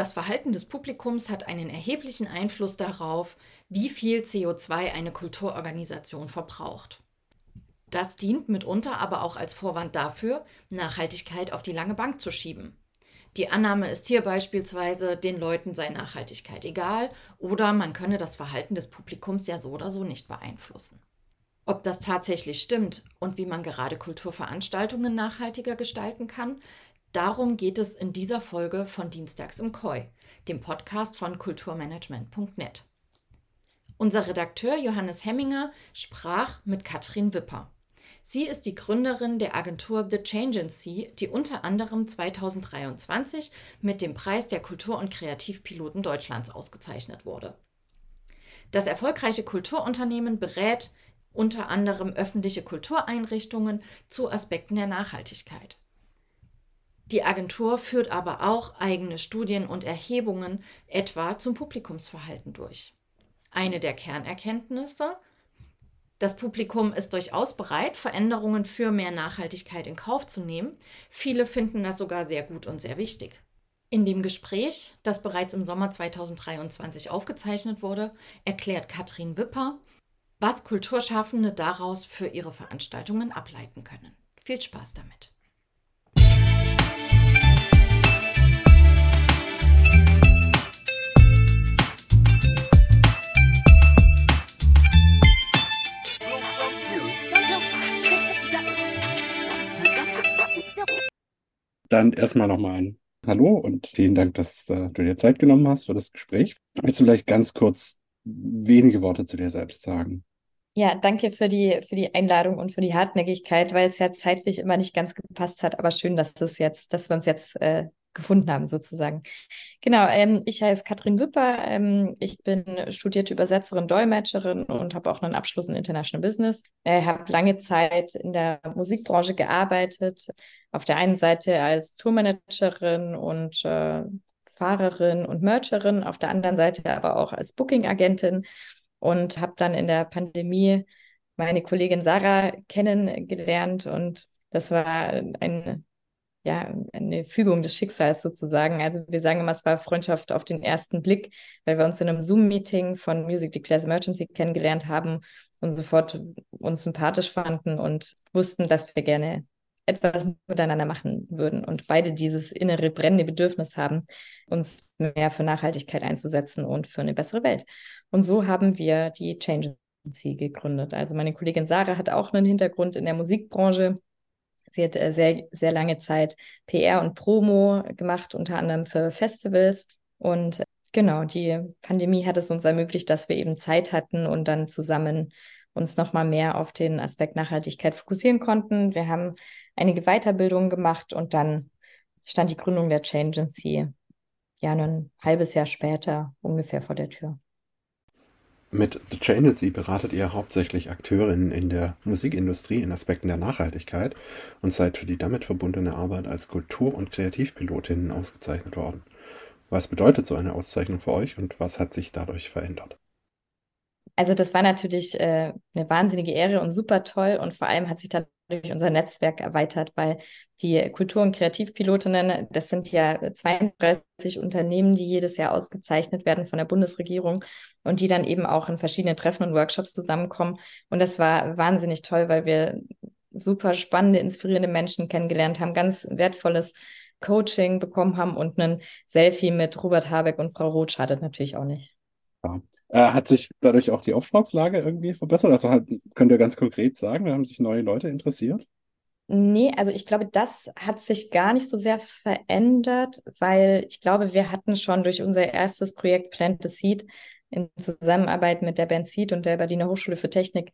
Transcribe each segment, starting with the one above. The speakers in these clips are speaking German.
Das Verhalten des Publikums hat einen erheblichen Einfluss darauf, wie viel CO2 eine Kulturorganisation verbraucht. Das dient mitunter aber auch als Vorwand dafür, Nachhaltigkeit auf die lange Bank zu schieben. Die Annahme ist hier beispielsweise, den Leuten sei Nachhaltigkeit egal oder man könne das Verhalten des Publikums ja so oder so nicht beeinflussen. Ob das tatsächlich stimmt und wie man gerade Kulturveranstaltungen nachhaltiger gestalten kann, Darum geht es in dieser Folge von Dienstags im Koi, dem Podcast von kulturmanagement.net. Unser Redakteur Johannes Hemminger sprach mit Katrin Wipper. Sie ist die Gründerin der Agentur The Changency, die unter anderem 2023 mit dem Preis der Kultur- und Kreativpiloten Deutschlands ausgezeichnet wurde. Das erfolgreiche Kulturunternehmen berät unter anderem öffentliche Kultureinrichtungen zu Aspekten der Nachhaltigkeit. Die Agentur führt aber auch eigene Studien und Erhebungen etwa zum Publikumsverhalten durch. Eine der Kernerkenntnisse das Publikum ist durchaus bereit, Veränderungen für mehr Nachhaltigkeit in Kauf zu nehmen. Viele finden das sogar sehr gut und sehr wichtig. In dem Gespräch, das bereits im Sommer 2023 aufgezeichnet wurde, erklärt Katrin Wipper, was Kulturschaffende daraus für ihre Veranstaltungen ableiten können. Viel Spaß damit. Dann erstmal nochmal ein Hallo und vielen Dank, dass äh, du dir Zeit genommen hast für das Gespräch. Willst du vielleicht ganz kurz wenige Worte zu dir selbst sagen? Ja, danke für die, für die Einladung und für die Hartnäckigkeit, weil es ja zeitlich immer nicht ganz gepasst hat. Aber schön, dass das jetzt, dass wir uns jetzt äh, gefunden haben, sozusagen. Genau, ähm, ich heiße Katrin Wipper. Ähm, ich bin studierte Übersetzerin, Dolmetscherin und habe auch einen Abschluss in International Business. Äh, habe lange Zeit in der Musikbranche gearbeitet. Auf der einen Seite als Tourmanagerin und äh, Fahrerin und Mercherin, auf der anderen Seite aber auch als Booking-Agentin und habe dann in der Pandemie meine Kollegin Sarah kennengelernt und das war ein ja, eine Fügung des Schicksals sozusagen. Also wir sagen immer, es war Freundschaft auf den ersten Blick, weil wir uns in einem Zoom-Meeting von Music Declares Emergency kennengelernt haben und sofort uns sympathisch fanden und wussten, dass wir gerne etwas miteinander machen würden und beide dieses innere brennende Bedürfnis haben, uns mehr für Nachhaltigkeit einzusetzen und für eine bessere Welt. Und so haben wir die Change gegründet. Also meine Kollegin Sarah hat auch einen Hintergrund in der Musikbranche Sie hat äh, sehr, sehr lange Zeit PR und Promo gemacht, unter anderem für Festivals. Und genau, die Pandemie hat es uns ermöglicht, dass wir eben Zeit hatten und dann zusammen uns nochmal mehr auf den Aspekt Nachhaltigkeit fokussieren konnten. Wir haben einige Weiterbildungen gemacht und dann stand die Gründung der Change Agency ja ein halbes Jahr später ungefähr vor der Tür. Mit The Changelcy beratet ihr hauptsächlich Akteurinnen in der Musikindustrie in Aspekten der Nachhaltigkeit und seid für die damit verbundene Arbeit als Kultur- und Kreativpilotinnen ausgezeichnet worden. Was bedeutet so eine Auszeichnung für euch und was hat sich dadurch verändert? Also das war natürlich äh, eine wahnsinnige Ehre und super toll und vor allem hat sich dann durch unser Netzwerk erweitert, weil die Kultur- und Kreativpilotinnen, das sind ja 32 Unternehmen, die jedes Jahr ausgezeichnet werden von der Bundesregierung und die dann eben auch in verschiedenen Treffen und Workshops zusammenkommen. Und das war wahnsinnig toll, weil wir super spannende, inspirierende Menschen kennengelernt haben, ganz wertvolles Coaching bekommen haben und ein Selfie mit Robert Habeck und Frau Roth schadet natürlich auch nicht. Ja. Äh, hat sich dadurch auch die Auftragslage irgendwie verbessert? Also halt, könnt ihr ganz konkret sagen, da haben sich neue Leute interessiert? Nee, also ich glaube, das hat sich gar nicht so sehr verändert, weil ich glaube, wir hatten schon durch unser erstes Projekt Plant the Seed in Zusammenarbeit mit der Band Seed und der Berliner Hochschule für Technik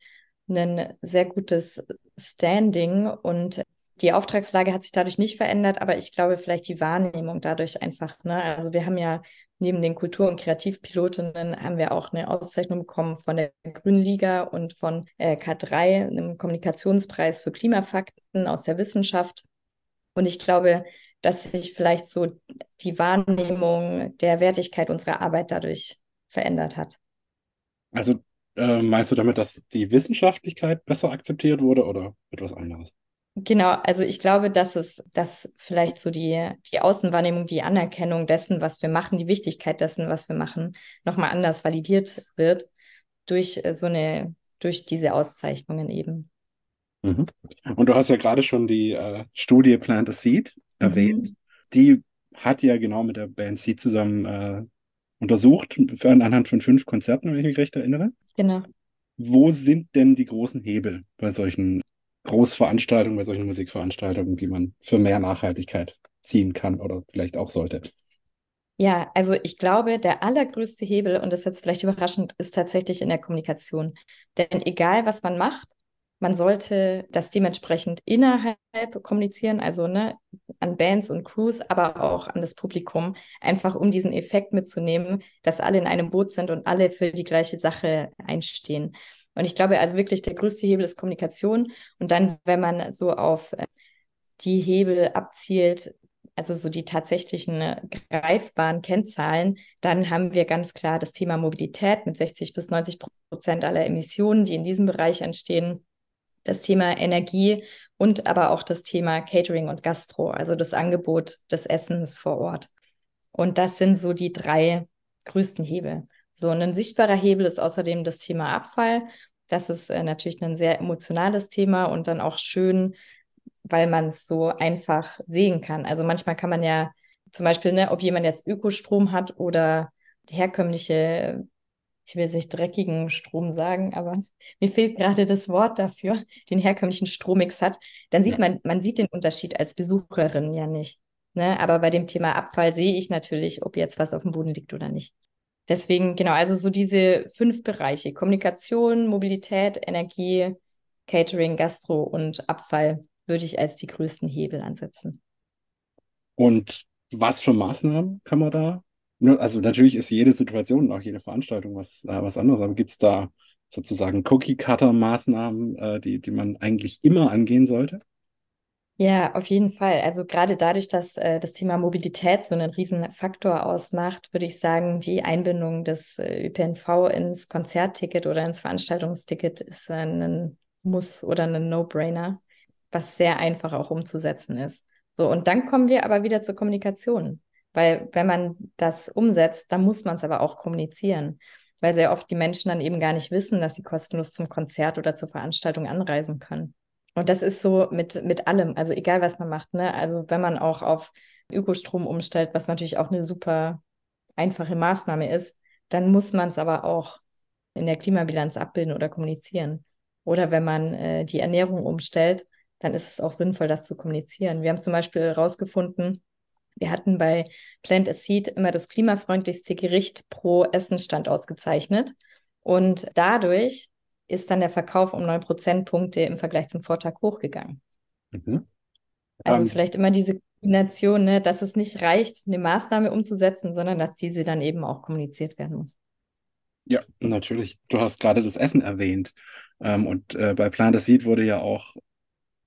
ein sehr gutes Standing und die Auftragslage hat sich dadurch nicht verändert, aber ich glaube vielleicht die Wahrnehmung dadurch einfach. Ne? Also wir haben ja neben den Kultur- und Kreativpilotinnen haben wir auch eine Auszeichnung bekommen von der Grünen Liga und von äh, K3, einem Kommunikationspreis für Klimafakten aus der Wissenschaft. Und ich glaube, dass sich vielleicht so die Wahrnehmung der Wertigkeit unserer Arbeit dadurch verändert hat. Also äh, meinst du damit, dass die Wissenschaftlichkeit besser akzeptiert wurde oder etwas anderes? Genau, also ich glaube, dass es, dass vielleicht so die, die Außenwahrnehmung, die Anerkennung dessen, was wir machen, die Wichtigkeit dessen, was wir machen, nochmal anders validiert wird durch äh, so eine, durch diese Auszeichnungen eben. Mhm. Und du hast ja gerade schon die äh, Studie Plant a Seed erwähnt. Mhm. Die hat ja genau mit der Band Seed zusammen äh, untersucht, für, anhand von fünf Konzerten, wenn ich mich recht erinnere. Genau. Wo sind denn die großen Hebel bei solchen Großveranstaltungen, bei solchen Musikveranstaltungen, die man für mehr Nachhaltigkeit ziehen kann oder vielleicht auch sollte? Ja, also ich glaube, der allergrößte Hebel, und das ist jetzt vielleicht überraschend, ist tatsächlich in der Kommunikation. Denn egal, was man macht, man sollte das dementsprechend innerhalb kommunizieren, also ne, an Bands und Crews, aber auch an das Publikum, einfach um diesen Effekt mitzunehmen, dass alle in einem Boot sind und alle für die gleiche Sache einstehen. Und ich glaube also wirklich, der größte Hebel ist Kommunikation. Und dann, wenn man so auf äh, die Hebel abzielt, also so die tatsächlichen äh, greifbaren Kennzahlen, dann haben wir ganz klar das Thema Mobilität mit 60 bis 90 Prozent aller Emissionen, die in diesem Bereich entstehen das Thema Energie und aber auch das Thema Catering und Gastro, also das Angebot des Essens vor Ort. Und das sind so die drei größten Hebel. So ein sichtbarer Hebel ist außerdem das Thema Abfall. Das ist äh, natürlich ein sehr emotionales Thema und dann auch schön, weil man es so einfach sehen kann. Also manchmal kann man ja zum Beispiel, ne, ob jemand jetzt Ökostrom hat oder herkömmliche ich will jetzt nicht dreckigen Strom sagen, aber mir fehlt gerade das Wort dafür, den herkömmlichen Strommix hat, dann sieht ja. man, man sieht den Unterschied als Besucherin ja nicht. Ne? Aber bei dem Thema Abfall sehe ich natürlich, ob jetzt was auf dem Boden liegt oder nicht. Deswegen, genau, also so diese fünf Bereiche: Kommunikation, Mobilität, Energie, Catering, Gastro und Abfall würde ich als die größten Hebel ansetzen. Und was für Maßnahmen kann man da Ne, also natürlich ist jede Situation und auch jede Veranstaltung was, äh, was anderes, aber gibt es da sozusagen Cookie-Cutter-Maßnahmen, äh, die, die man eigentlich immer angehen sollte? Ja, auf jeden Fall. Also gerade dadurch, dass äh, das Thema Mobilität so einen riesen Faktor ausmacht, würde ich sagen, die Einbindung des äh, ÖPNV ins Konzertticket oder ins Veranstaltungsticket ist ein Muss oder ein No-Brainer, was sehr einfach auch umzusetzen ist. So, und dann kommen wir aber wieder zur Kommunikation. Weil wenn man das umsetzt, dann muss man es aber auch kommunizieren. Weil sehr oft die Menschen dann eben gar nicht wissen, dass sie kostenlos zum Konzert oder zur Veranstaltung anreisen können. Und das ist so mit, mit allem, also egal was man macht, ne? Also wenn man auch auf Ökostrom umstellt, was natürlich auch eine super einfache Maßnahme ist, dann muss man es aber auch in der Klimabilanz abbilden oder kommunizieren. Oder wenn man äh, die Ernährung umstellt, dann ist es auch sinnvoll, das zu kommunizieren. Wir haben zum Beispiel herausgefunden, wir hatten bei Plant a Seed immer das klimafreundlichste Gericht pro Essenstand ausgezeichnet. Und dadurch ist dann der Verkauf um neun Prozentpunkte im Vergleich zum Vortag hochgegangen. Mhm. Also um, ähm. vielleicht immer diese Kombination, ne, dass es nicht reicht, eine Maßnahme umzusetzen, sondern dass diese dann eben auch kommuniziert werden muss. Ja, natürlich. Du hast gerade das Essen erwähnt. Ähm, und äh, bei Plant a Seed wurde ja auch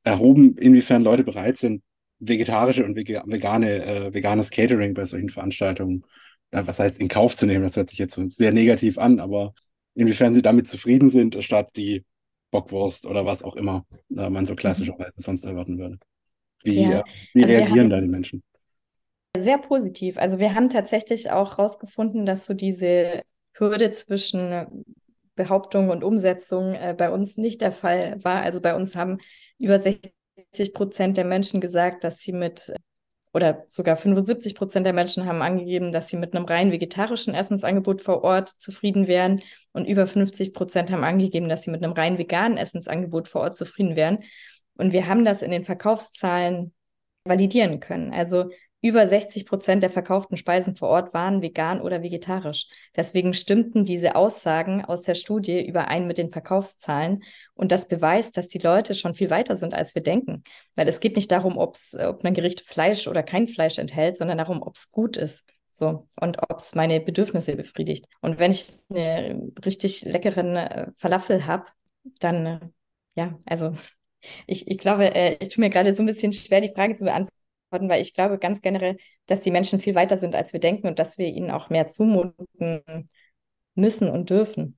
erhoben, inwiefern Leute bereit sind, vegetarische und vegane, äh, veganes Catering bei solchen Veranstaltungen, äh, was heißt in Kauf zu nehmen, das hört sich jetzt so sehr negativ an, aber inwiefern sie damit zufrieden sind, statt die Bockwurst oder was auch immer äh, man so klassischerweise sonst erwarten würde. Wie, ja. äh, wie also reagieren da die Menschen? Sehr positiv. Also wir haben tatsächlich auch herausgefunden, dass so diese Hürde zwischen Behauptung und Umsetzung äh, bei uns nicht der Fall war. Also bei uns haben über 60 60 Prozent der Menschen gesagt, dass sie mit, oder sogar 75 Prozent der Menschen haben angegeben, dass sie mit einem rein vegetarischen Essensangebot vor Ort zufrieden wären. Und über 50 Prozent haben angegeben, dass sie mit einem rein veganen Essensangebot vor Ort zufrieden wären. Und wir haben das in den Verkaufszahlen validieren können. Also über 60 Prozent der verkauften Speisen vor Ort waren vegan oder vegetarisch. Deswegen stimmten diese Aussagen aus der Studie überein mit den Verkaufszahlen. Und das beweist, dass die Leute schon viel weiter sind, als wir denken. Weil es geht nicht darum, ob's, ob ein Gericht Fleisch oder kein Fleisch enthält, sondern darum, ob es gut ist. So, und ob es meine Bedürfnisse befriedigt. Und wenn ich eine richtig leckeren äh, Falafel habe, dann, äh, ja, also ich, ich glaube, äh, ich tue mir gerade so ein bisschen schwer, die Frage zu beantworten weil ich glaube ganz generell, dass die Menschen viel weiter sind, als wir denken und dass wir ihnen auch mehr zumuten müssen und dürfen.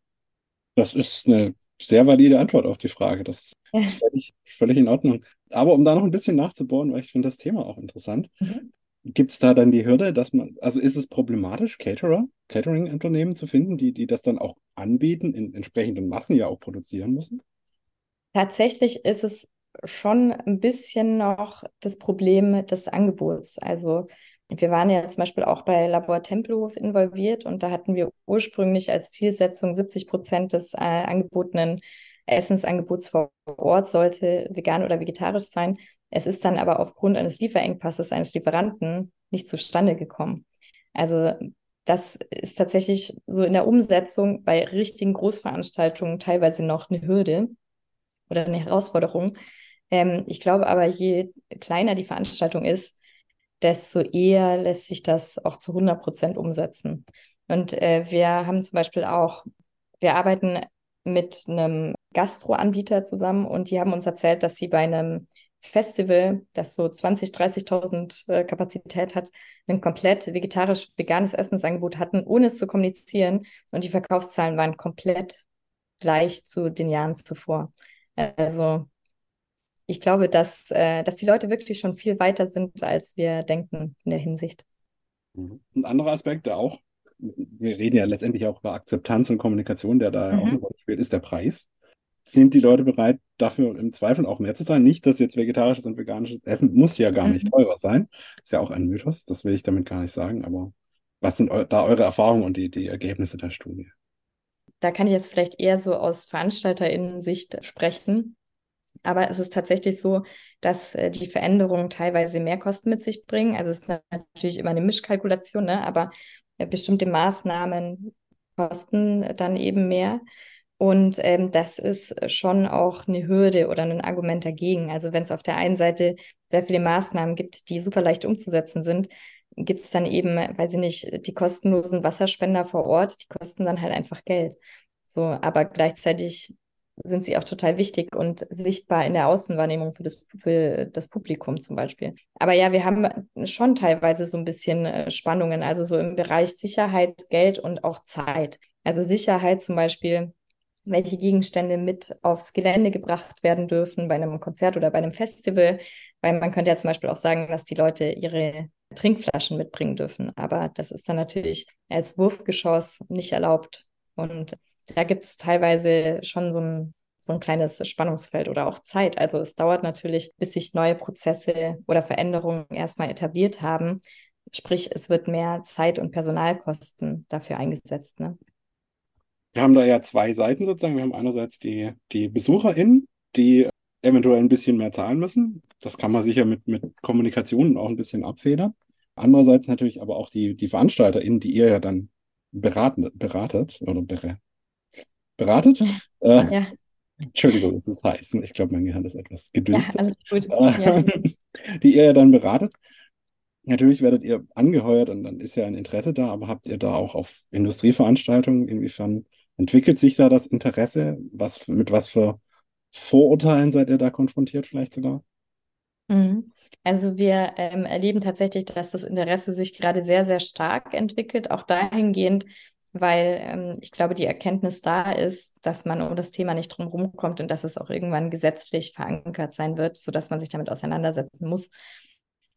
Das ist eine sehr valide Antwort auf die Frage. Das ja. ist völlig, völlig in Ordnung. Aber um da noch ein bisschen nachzubohren, weil ich finde das Thema auch interessant, mhm. gibt es da dann die Hürde, dass man, also ist es problematisch, Caterer, Catering-Unternehmen zu finden, die, die das dann auch anbieten, in entsprechenden Massen ja auch produzieren müssen? Tatsächlich ist es schon ein bisschen noch das Problem des Angebots. Also wir waren ja zum Beispiel auch bei Labor Tempelhof involviert und da hatten wir ursprünglich als Zielsetzung 70 Prozent des äh, angebotenen Essensangebots vor Ort sollte vegan oder vegetarisch sein. Es ist dann aber aufgrund eines Lieferengpasses eines Lieferanten nicht zustande gekommen. Also das ist tatsächlich so in der Umsetzung bei richtigen Großveranstaltungen teilweise noch eine Hürde oder eine Herausforderung. Ähm, ich glaube aber, je kleiner die Veranstaltung ist, desto eher lässt sich das auch zu 100 Prozent umsetzen. Und äh, wir haben zum Beispiel auch, wir arbeiten mit einem Gastroanbieter zusammen und die haben uns erzählt, dass sie bei einem Festival, das so 20.000, 30.000 äh, Kapazität hat, ein komplett vegetarisch-veganes Essensangebot hatten, ohne es zu kommunizieren. Und die Verkaufszahlen waren komplett gleich zu den Jahren zuvor. Also ich glaube, dass, äh, dass die Leute wirklich schon viel weiter sind, als wir denken in der Hinsicht. Mhm. Ein anderer Aspekt, der auch, wir reden ja letztendlich auch über Akzeptanz und Kommunikation, der da mhm. auch eine Rolle spielt, ist der Preis sind die Leute bereit, dafür im Zweifel auch mehr zu zahlen? Nicht, dass jetzt vegetarisches und veganisches Essen muss ja gar nicht mhm. teurer sein. Ist ja auch ein Mythos, das will ich damit gar nicht sagen, aber was sind da eure Erfahrungen und die, die Ergebnisse der Studie? Da kann ich jetzt vielleicht eher so aus VeranstalterInnen-Sicht sprechen. Aber es ist tatsächlich so, dass äh, die Veränderungen teilweise mehr Kosten mit sich bringen. Also es ist natürlich immer eine Mischkalkulation, ne? aber äh, bestimmte Maßnahmen kosten dann eben mehr. Und ähm, das ist schon auch eine Hürde oder ein Argument dagegen. Also wenn es auf der einen Seite sehr viele Maßnahmen gibt, die super leicht umzusetzen sind, gibt es dann eben, weiß ich nicht, die kostenlosen Wasserspender vor Ort, die kosten dann halt einfach Geld. So, aber gleichzeitig sind sie auch total wichtig und sichtbar in der Außenwahrnehmung für das, für das Publikum zum Beispiel. Aber ja, wir haben schon teilweise so ein bisschen äh, Spannungen, also so im Bereich Sicherheit, Geld und auch Zeit. Also Sicherheit zum Beispiel welche Gegenstände mit aufs Gelände gebracht werden dürfen bei einem Konzert oder bei einem Festival. Weil man könnte ja zum Beispiel auch sagen, dass die Leute ihre Trinkflaschen mitbringen dürfen. Aber das ist dann natürlich als Wurfgeschoss nicht erlaubt. Und da gibt es teilweise schon so ein, so ein kleines Spannungsfeld oder auch Zeit. Also es dauert natürlich, bis sich neue Prozesse oder Veränderungen erstmal etabliert haben. Sprich, es wird mehr Zeit und Personalkosten dafür eingesetzt. Ne? wir haben da ja zwei Seiten sozusagen. Wir haben einerseits die, die BesucherInnen, die eventuell ein bisschen mehr zahlen müssen. Das kann man sicher mit, mit Kommunikation auch ein bisschen abfedern. Andererseits natürlich aber auch die, die VeranstalterInnen, die ihr ja dann beraten, beratet oder beratet. Äh, ja. Entschuldigung, es ist heiß. Ich glaube, mein Gehirn ist etwas gedüstet. Ja. Ja. Die ihr ja dann beratet. Natürlich werdet ihr angeheuert und dann ist ja ein Interesse da, aber habt ihr da auch auf Industrieveranstaltungen inwiefern Entwickelt sich da das Interesse? Was, mit was für Vorurteilen seid ihr da konfrontiert, vielleicht sogar? Mhm. Also wir ähm, erleben tatsächlich, dass das Interesse sich gerade sehr, sehr stark entwickelt, auch dahingehend, weil ähm, ich glaube, die Erkenntnis da ist, dass man um das Thema nicht drum kommt und dass es auch irgendwann gesetzlich verankert sein wird, sodass man sich damit auseinandersetzen muss.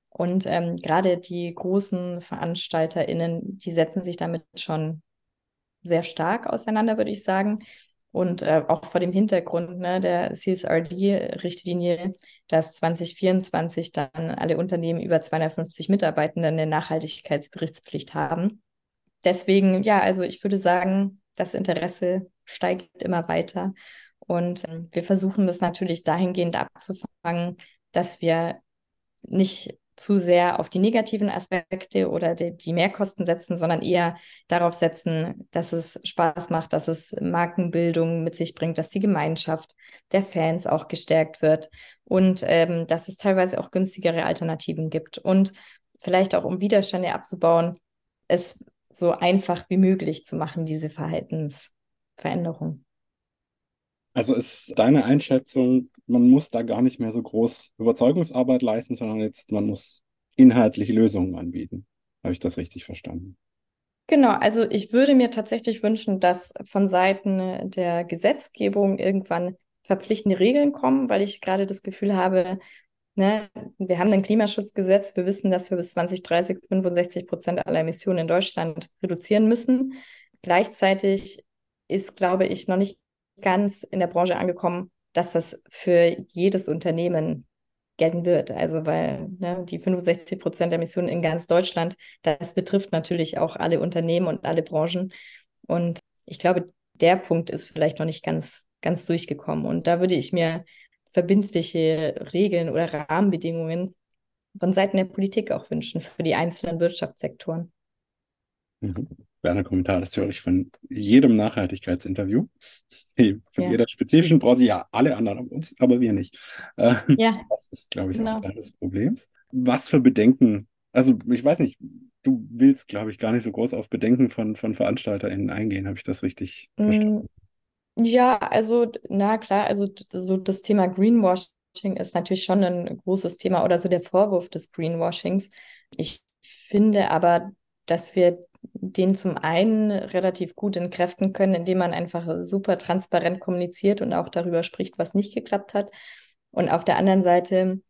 Und ähm, gerade die großen VeranstalterInnen, die setzen sich damit schon sehr stark auseinander, würde ich sagen. Und äh, auch vor dem Hintergrund ne, der CSRD-Richtlinie, dass 2024 dann alle Unternehmen über 250 Mitarbeitende eine Nachhaltigkeitsberichtspflicht haben. Deswegen, ja, also ich würde sagen, das Interesse steigt immer weiter. Und äh, wir versuchen das natürlich dahingehend abzufangen, dass wir nicht zu sehr auf die negativen Aspekte oder die, die, Mehrkosten setzen, sondern eher darauf setzen, dass es Spaß macht, dass es Markenbildung mit sich bringt, dass die Gemeinschaft der Fans auch gestärkt wird und ähm, dass es teilweise auch günstigere Alternativen gibt und vielleicht auch um Widerstände abzubauen, es so einfach wie möglich zu machen, diese Verhaltensveränderung. Also ist deine Einschätzung, man muss da gar nicht mehr so groß Überzeugungsarbeit leisten, sondern jetzt man muss inhaltliche Lösungen anbieten. Habe ich das richtig verstanden? Genau, also ich würde mir tatsächlich wünschen, dass von Seiten der Gesetzgebung irgendwann verpflichtende Regeln kommen, weil ich gerade das Gefühl habe, Ne? Wir haben ein Klimaschutzgesetz. Wir wissen, dass wir bis 2030 65 Prozent aller Emissionen in Deutschland reduzieren müssen. Gleichzeitig ist, glaube ich, noch nicht ganz in der Branche angekommen, dass das für jedes Unternehmen gelten wird. Also weil ne, die 65 Prozent der Emissionen in ganz Deutschland, das betrifft natürlich auch alle Unternehmen und alle Branchen. Und ich glaube, der Punkt ist vielleicht noch nicht ganz, ganz durchgekommen. Und da würde ich mir verbindliche Regeln oder Rahmenbedingungen von Seiten der Politik auch wünschen für die einzelnen Wirtschaftssektoren. Mhm. Werner Kommentar, das höre ich von jedem Nachhaltigkeitsinterview. Von ja. jeder spezifischen Branche, ja, alle anderen aber wir nicht. Äh, ja. Das ist, glaube ich, genau. ein Teil des Problems. Was für Bedenken, also ich weiß nicht, du willst, glaube ich, gar nicht so groß auf Bedenken von, von VeranstalterInnen eingehen. Habe ich das richtig mm, verstanden? Ja, also, na klar, also so das Thema Greenwashing ist natürlich schon ein großes Thema oder so der Vorwurf des Greenwashings. Ich finde aber, dass wir den zum einen relativ gut entkräften können, indem man einfach super transparent kommuniziert und auch darüber spricht, was nicht geklappt hat. Und auf der anderen Seite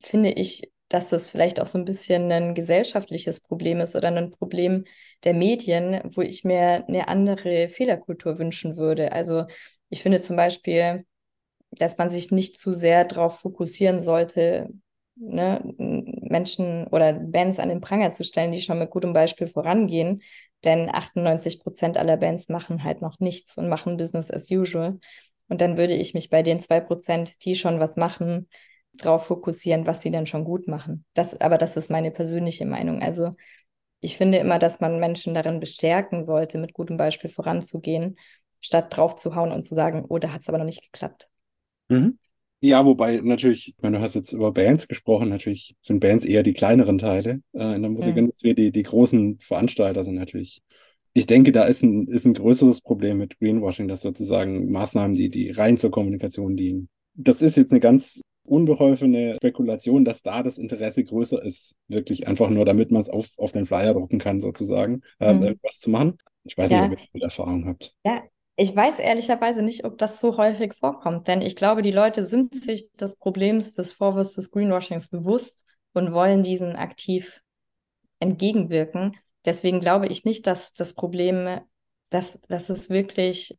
finde ich, dass das vielleicht auch so ein bisschen ein gesellschaftliches Problem ist oder ein Problem der Medien, wo ich mir eine andere Fehlerkultur wünschen würde. Also ich finde zum Beispiel, dass man sich nicht zu sehr darauf fokussieren sollte, ne, Menschen oder Bands an den Pranger zu stellen, die schon mit gutem Beispiel vorangehen. Denn 98 Prozent aller Bands machen halt noch nichts und machen Business as usual. Und dann würde ich mich bei den zwei Prozent, die schon was machen, darauf fokussieren, was sie dann schon gut machen. Das, aber das ist meine persönliche Meinung. Also ich finde immer, dass man Menschen darin bestärken sollte, mit gutem Beispiel voranzugehen, statt drauf zu hauen und zu sagen, oh, da hat es aber noch nicht geklappt. Mhm. Ja, wobei natürlich, ich meine, du hast jetzt über Bands gesprochen, natürlich sind Bands eher die kleineren Teile äh, in der Musikindustrie. Mhm. Die, die großen Veranstalter sind natürlich, ich denke, da ist ein, ist ein größeres Problem mit Greenwashing, dass sozusagen Maßnahmen, die, die rein zur Kommunikation dienen. Das ist jetzt eine ganz unbeholfene Spekulation, dass da das Interesse größer ist, wirklich einfach nur, damit man es auf, auf den Flyer drucken kann, sozusagen, äh, mhm. irgendwas zu machen. Ich weiß ja. nicht, ob ihr viel Erfahrung habt. Ja, ich weiß ehrlicherweise nicht, ob das so häufig vorkommt, denn ich glaube, die Leute sind sich des Problems des Vorwurfs des Greenwashings bewusst und wollen diesen aktiv entgegenwirken. Deswegen glaube ich nicht, dass das Problem, dass, dass es wirklich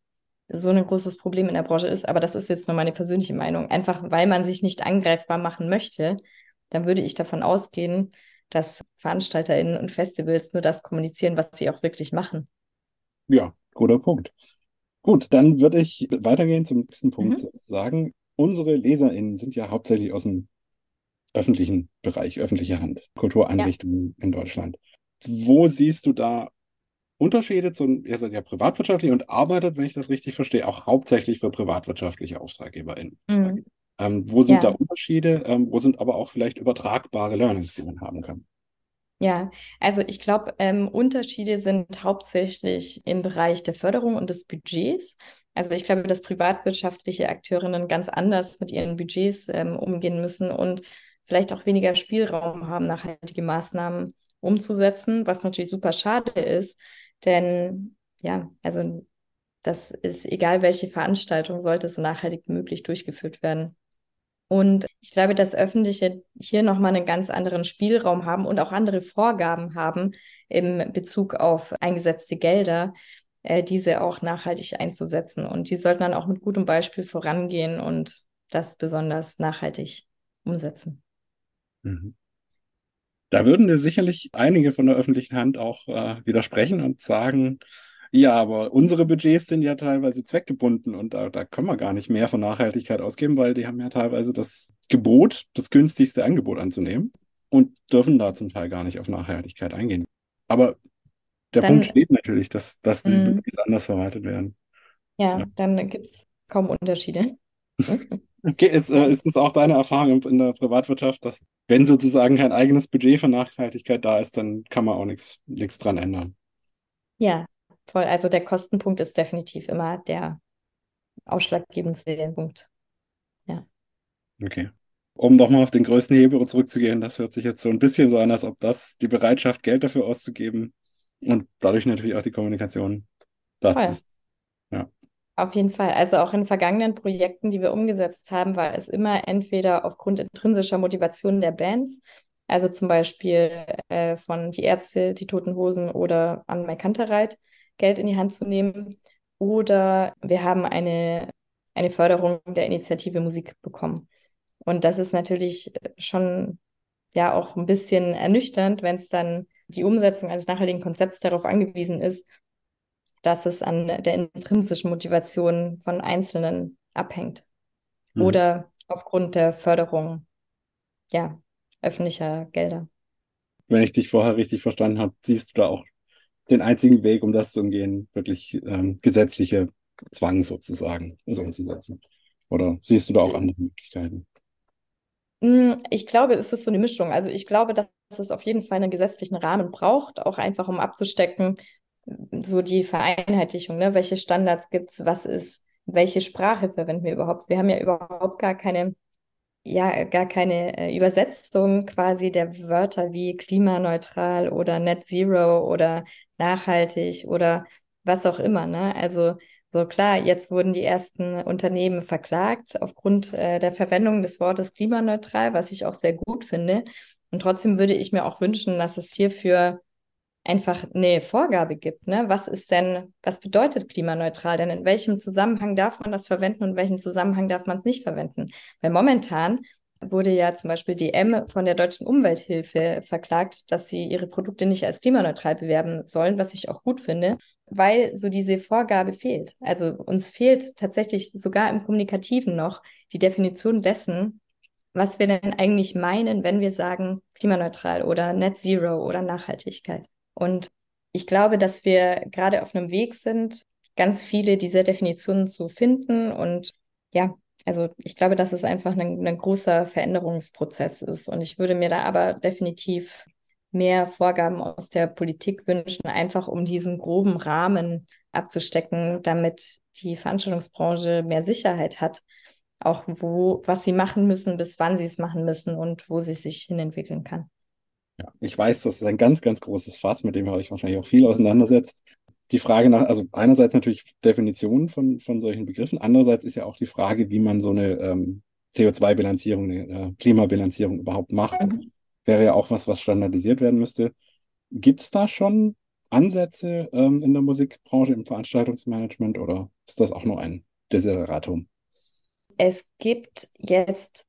so ein großes Problem in der Branche ist, aber das ist jetzt nur meine persönliche Meinung. Einfach weil man sich nicht angreifbar machen möchte, dann würde ich davon ausgehen, dass VeranstalterInnen und Festivals nur das kommunizieren, was sie auch wirklich machen. Ja, guter Punkt. Gut, dann würde ich weitergehen zum nächsten Punkt mhm. sozusagen. Unsere LeserInnen sind ja hauptsächlich aus dem öffentlichen Bereich, öffentliche Hand, Kultureinrichtungen ja. in Deutschland. Wo siehst du da Unterschiede zu, ihr seid ja privatwirtschaftlich und arbeitet, wenn ich das richtig verstehe, auch hauptsächlich für privatwirtschaftliche AuftraggeberInnen. Mhm. Ähm, wo sind ja. da Unterschiede? Ähm, wo sind aber auch vielleicht übertragbare Learnings, die man haben kann? Ja, also ich glaube, ähm, Unterschiede sind hauptsächlich im Bereich der Förderung und des Budgets. Also ich glaube, dass privatwirtschaftliche Akteurinnen ganz anders mit ihren Budgets ähm, umgehen müssen und vielleicht auch weniger Spielraum haben, nachhaltige Maßnahmen umzusetzen, was natürlich super schade ist, denn ja, also das ist egal, welche Veranstaltung sollte so nachhaltig möglich durchgeführt werden. Und ich glaube, dass Öffentliche hier nochmal einen ganz anderen Spielraum haben und auch andere Vorgaben haben im Bezug auf eingesetzte Gelder, äh, diese auch nachhaltig einzusetzen. Und die sollten dann auch mit gutem Beispiel vorangehen und das besonders nachhaltig umsetzen. Mhm. Da würden dir sicherlich einige von der öffentlichen Hand auch äh, widersprechen und sagen, ja, aber unsere Budgets sind ja teilweise zweckgebunden und da, da können wir gar nicht mehr von Nachhaltigkeit ausgeben, weil die haben ja teilweise das Gebot, das günstigste Angebot anzunehmen und dürfen da zum Teil gar nicht auf Nachhaltigkeit eingehen. Aber der dann, Punkt steht natürlich, dass, dass diese mhm. Budgets anders verwaltet werden. Ja, ja. dann gibt es kaum Unterschiede. Okay, ist, äh, ist es auch deine Erfahrung in der Privatwirtschaft, dass wenn sozusagen kein eigenes Budget für Nachhaltigkeit da ist, dann kann man auch nichts dran ändern? Ja, Voll, also der Kostenpunkt ist definitiv immer der ausschlaggebendste Punkt. Ja. Okay. Um doch mal auf den größten Hebel zurückzugehen, das hört sich jetzt so ein bisschen so an, als ob das die Bereitschaft, Geld dafür auszugeben und dadurch natürlich auch die Kommunikation, das Voll. ist. Auf jeden Fall. Also auch in vergangenen Projekten, die wir umgesetzt haben, war es immer entweder aufgrund intrinsischer Motivation der Bands, also zum Beispiel äh, von Die Ärzte, Die Toten Hosen oder Anne Kantereit, Geld in die Hand zu nehmen. Oder wir haben eine, eine Förderung der Initiative Musik bekommen. Und das ist natürlich schon ja auch ein bisschen ernüchternd, wenn es dann die Umsetzung eines nachhaltigen Konzepts darauf angewiesen ist, dass es an der intrinsischen Motivation von Einzelnen abhängt. Mhm. Oder aufgrund der Förderung ja, öffentlicher Gelder. Wenn ich dich vorher richtig verstanden habe, siehst du da auch den einzigen Weg, um das zu umgehen, wirklich ähm, gesetzliche Zwang sozusagen so umzusetzen. Oder siehst du da auch andere Möglichkeiten? Hm, ich glaube, es ist so eine Mischung. Also ich glaube, dass es auf jeden Fall einen gesetzlichen Rahmen braucht, auch einfach um abzustecken, so die Vereinheitlichung, ne? Welche Standards gibt es, was ist, welche Sprache verwenden wir überhaupt? Wir haben ja überhaupt gar keine, ja, gar keine äh, Übersetzung quasi der Wörter wie klimaneutral oder Net Zero oder nachhaltig oder was auch immer, ne? Also so klar, jetzt wurden die ersten Unternehmen verklagt aufgrund äh, der Verwendung des Wortes klimaneutral, was ich auch sehr gut finde. Und trotzdem würde ich mir auch wünschen, dass es hierfür einfach eine Vorgabe gibt. Ne? Was ist denn, was bedeutet klimaneutral? Denn in welchem Zusammenhang darf man das verwenden und in welchem Zusammenhang darf man es nicht verwenden? Weil momentan wurde ja zum Beispiel DM von der Deutschen Umwelthilfe verklagt, dass sie ihre Produkte nicht als klimaneutral bewerben sollen, was ich auch gut finde, weil so diese Vorgabe fehlt. Also uns fehlt tatsächlich sogar im Kommunikativen noch die Definition dessen, was wir denn eigentlich meinen, wenn wir sagen klimaneutral oder Net Zero oder Nachhaltigkeit. Und ich glaube, dass wir gerade auf einem Weg sind, ganz viele dieser Definitionen zu finden. Und ja, also ich glaube, dass es einfach ein, ein großer Veränderungsprozess ist. Und ich würde mir da aber definitiv mehr Vorgaben aus der Politik wünschen, einfach um diesen groben Rahmen abzustecken, damit die Veranstaltungsbranche mehr Sicherheit hat, auch wo, was sie machen müssen, bis wann sie es machen müssen und wo sie sich hinentwickeln kann. Ja, ich weiß, das ist ein ganz, ganz großes Fass, mit dem ihr euch wahrscheinlich auch viel auseinandersetzt. Die Frage nach, also einerseits natürlich Definitionen von, von solchen Begriffen, andererseits ist ja auch die Frage, wie man so eine ähm, CO2-Bilanzierung, eine äh, Klimabilanzierung überhaupt macht. Mhm. Wäre ja auch was, was standardisiert werden müsste. Gibt es da schon Ansätze ähm, in der Musikbranche, im Veranstaltungsmanagement oder ist das auch nur ein Desideratum? Es gibt jetzt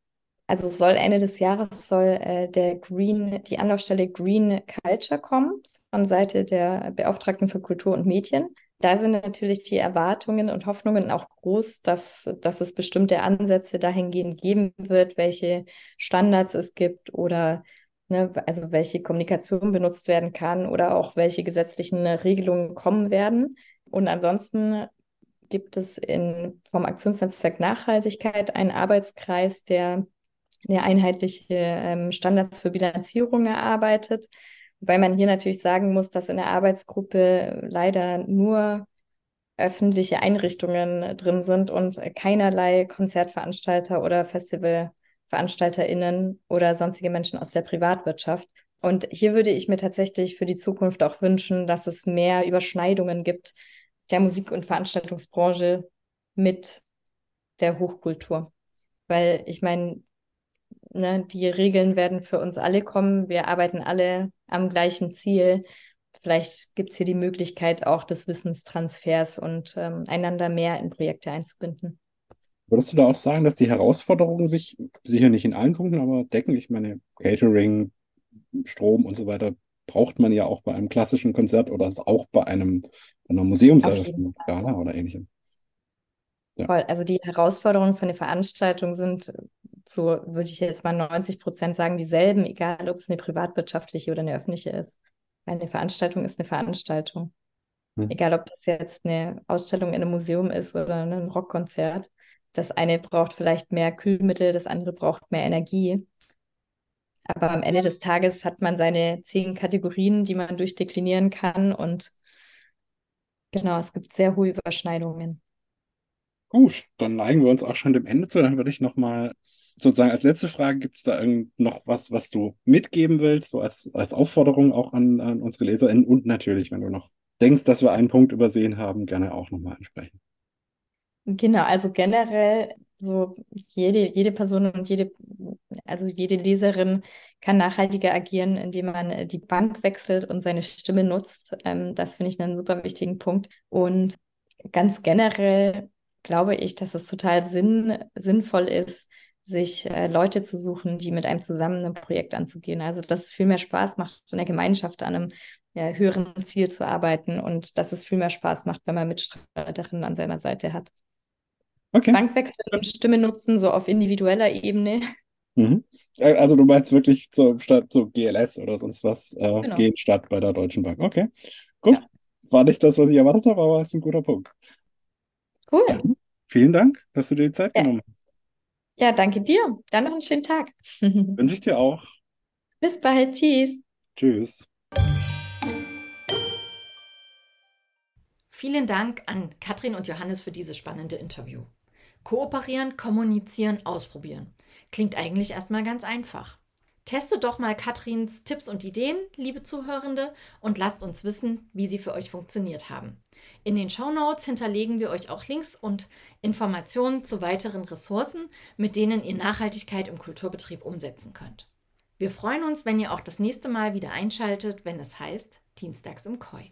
also soll Ende des Jahres soll äh, der Green, die Anlaufstelle Green Culture kommen von Seite der Beauftragten für Kultur und Medien. Da sind natürlich die Erwartungen und Hoffnungen auch groß, dass, dass es bestimmte Ansätze dahingehend geben wird, welche Standards es gibt oder ne, also welche Kommunikation benutzt werden kann oder auch welche gesetzlichen Regelungen kommen werden. Und ansonsten gibt es in, vom Aktionsnetzwerk Nachhaltigkeit einen Arbeitskreis, der der einheitliche ähm, Standards für Bilanzierung erarbeitet. Wobei man hier natürlich sagen muss, dass in der Arbeitsgruppe leider nur öffentliche Einrichtungen drin sind und keinerlei Konzertveranstalter oder FestivalveranstalterInnen oder sonstige Menschen aus der Privatwirtschaft. Und hier würde ich mir tatsächlich für die Zukunft auch wünschen, dass es mehr Überschneidungen gibt der Musik- und Veranstaltungsbranche mit der Hochkultur. Weil ich meine, ne, die Regeln werden für uns alle kommen. Wir arbeiten alle am gleichen Ziel. Vielleicht gibt es hier die Möglichkeit auch des Wissenstransfers und ähm, einander mehr in Projekte einzubinden. Würdest du da auch sagen, dass die Herausforderungen sich sicher nicht in allen Punkten, aber decken? Ich meine, Catering, Strom und so weiter braucht man ja auch bei einem klassischen Konzert oder auch bei einem einer Museumseröffnung oder ähnlichem. Ja. Voll. Also die Herausforderungen von der Veranstaltung sind so würde ich jetzt mal 90 Prozent sagen, dieselben, egal ob es eine privatwirtschaftliche oder eine öffentliche ist. Eine Veranstaltung ist eine Veranstaltung. Hm. Egal, ob das jetzt eine Ausstellung in einem Museum ist oder ein Rockkonzert. Das eine braucht vielleicht mehr Kühlmittel, das andere braucht mehr Energie. Aber am Ende des Tages hat man seine zehn Kategorien, die man durchdeklinieren kann. Und genau, es gibt sehr hohe Überschneidungen. Gut, dann neigen wir uns auch schon dem Ende zu. Dann würde ich nochmal sozusagen als letzte Frage, gibt es da irgend noch was, was du mitgeben willst, so als, als Aufforderung auch an, an unsere LeserInnen und natürlich, wenn du noch denkst, dass wir einen Punkt übersehen haben, gerne auch nochmal ansprechen. Genau, also generell so jede, jede Person und jede, also jede Leserin kann nachhaltiger agieren, indem man äh, die Bank wechselt und seine Stimme nutzt. Ähm, das finde ich einen super wichtigen Punkt. Und ganz generell glaube ich, dass es total sinn, sinnvoll ist, sich äh, Leute zu suchen, die mit einem zusammen ein Projekt anzugehen. Also dass es viel mehr Spaß macht, in der Gemeinschaft an einem ja, höheren Ziel zu arbeiten und dass es viel mehr Spaß macht, wenn man Mitstreiterinnen an seiner Seite hat. Okay. Bankwechsel und Stimme nutzen, so auf individueller Ebene. Mhm. Also du meinst wirklich so statt so GLS oder sonst was äh, Genau. gehen statt bei der Deutschen Bank. Okay, gut. Ja. War nicht das, was ich erwartet habe, aber ist ein guter Punkt. Cool. Vielen Dank, dass du dir die Zeit Ja. genommen hast. Ja, danke dir. Dann noch einen schönen Tag. Wünsche ich dir auch. Bis bald. Tschüss. Tschüss. Vielen Dank an Katrin und Johannes für dieses spannende Interview. Kooperieren, kommunizieren, ausprobieren. Klingt eigentlich erstmal ganz einfach. Testet doch mal Katrins Tipps und Ideen, liebe Zuhörende, und lasst uns wissen, wie sie für euch funktioniert haben. In den Shownotes hinterlegen wir euch auch Links und Informationen zu weiteren Ressourcen, mit denen ihr Nachhaltigkeit im Kulturbetrieb umsetzen könnt. Wir freuen uns, wenn ihr auch das nächste Mal wieder einschaltet, wenn es heißt Dienstags im Koi.